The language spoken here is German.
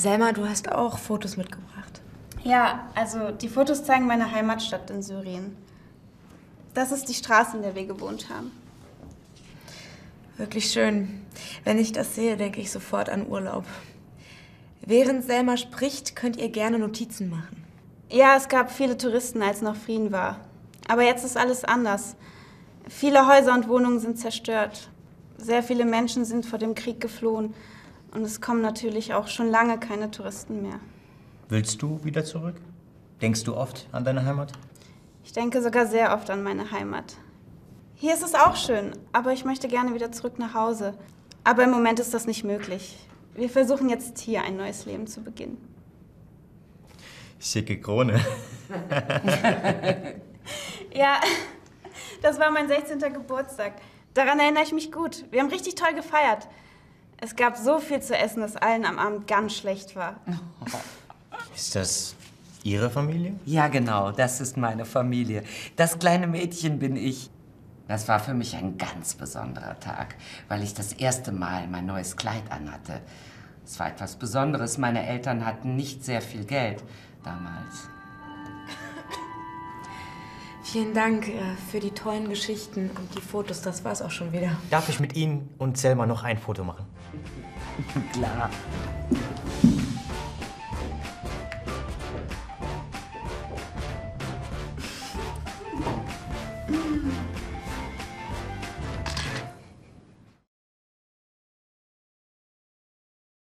Selma, du hast auch Fotos mitgebracht. Ja, also die Fotos zeigen meine Heimatstadt in Syrien. Das ist die Straße, in der wir gewohnt haben. Wirklich schön. Wenn ich das sehe, denke ich sofort an Urlaub. Während Selma spricht, könnt ihr gerne Notizen machen. Ja, es gab viele Touristen, als noch Frieden war. Aber jetzt ist alles anders. Viele Häuser und Wohnungen sind zerstört. Sehr viele Menschen sind vor dem Krieg geflohen. Und es kommen natürlich auch schon lange keine Touristen mehr. Willst du wieder zurück? Denkst du oft an deine Heimat? Ich denke sogar sehr oft an meine Heimat. Hier ist es auch schön, aber ich möchte gerne wieder zurück nach Hause. Aber im Moment ist das nicht möglich. Wir versuchen jetzt hier ein neues Leben zu beginnen. Schicke Krone. Ja, das war mein 16. Geburtstag. Daran erinnere ich mich gut. Wir haben richtig toll gefeiert. Es gab so viel zu essen, dass allen am Abend ganz schlecht war. Ist das Ihre Familie? Ja, genau, das ist meine Familie. Das kleine Mädchen bin ich. Das war für mich ein ganz besonderer Tag, weil ich das erste Mal mein neues Kleid anhatte. Es war etwas Besonderes. Meine Eltern hatten nicht sehr viel Geld damals. Vielen Dank äh, für die tollen Geschichten und die Fotos. Das war's auch schon wieder. Darf ich mit Ihnen und Selma noch ein Foto machen? Klar.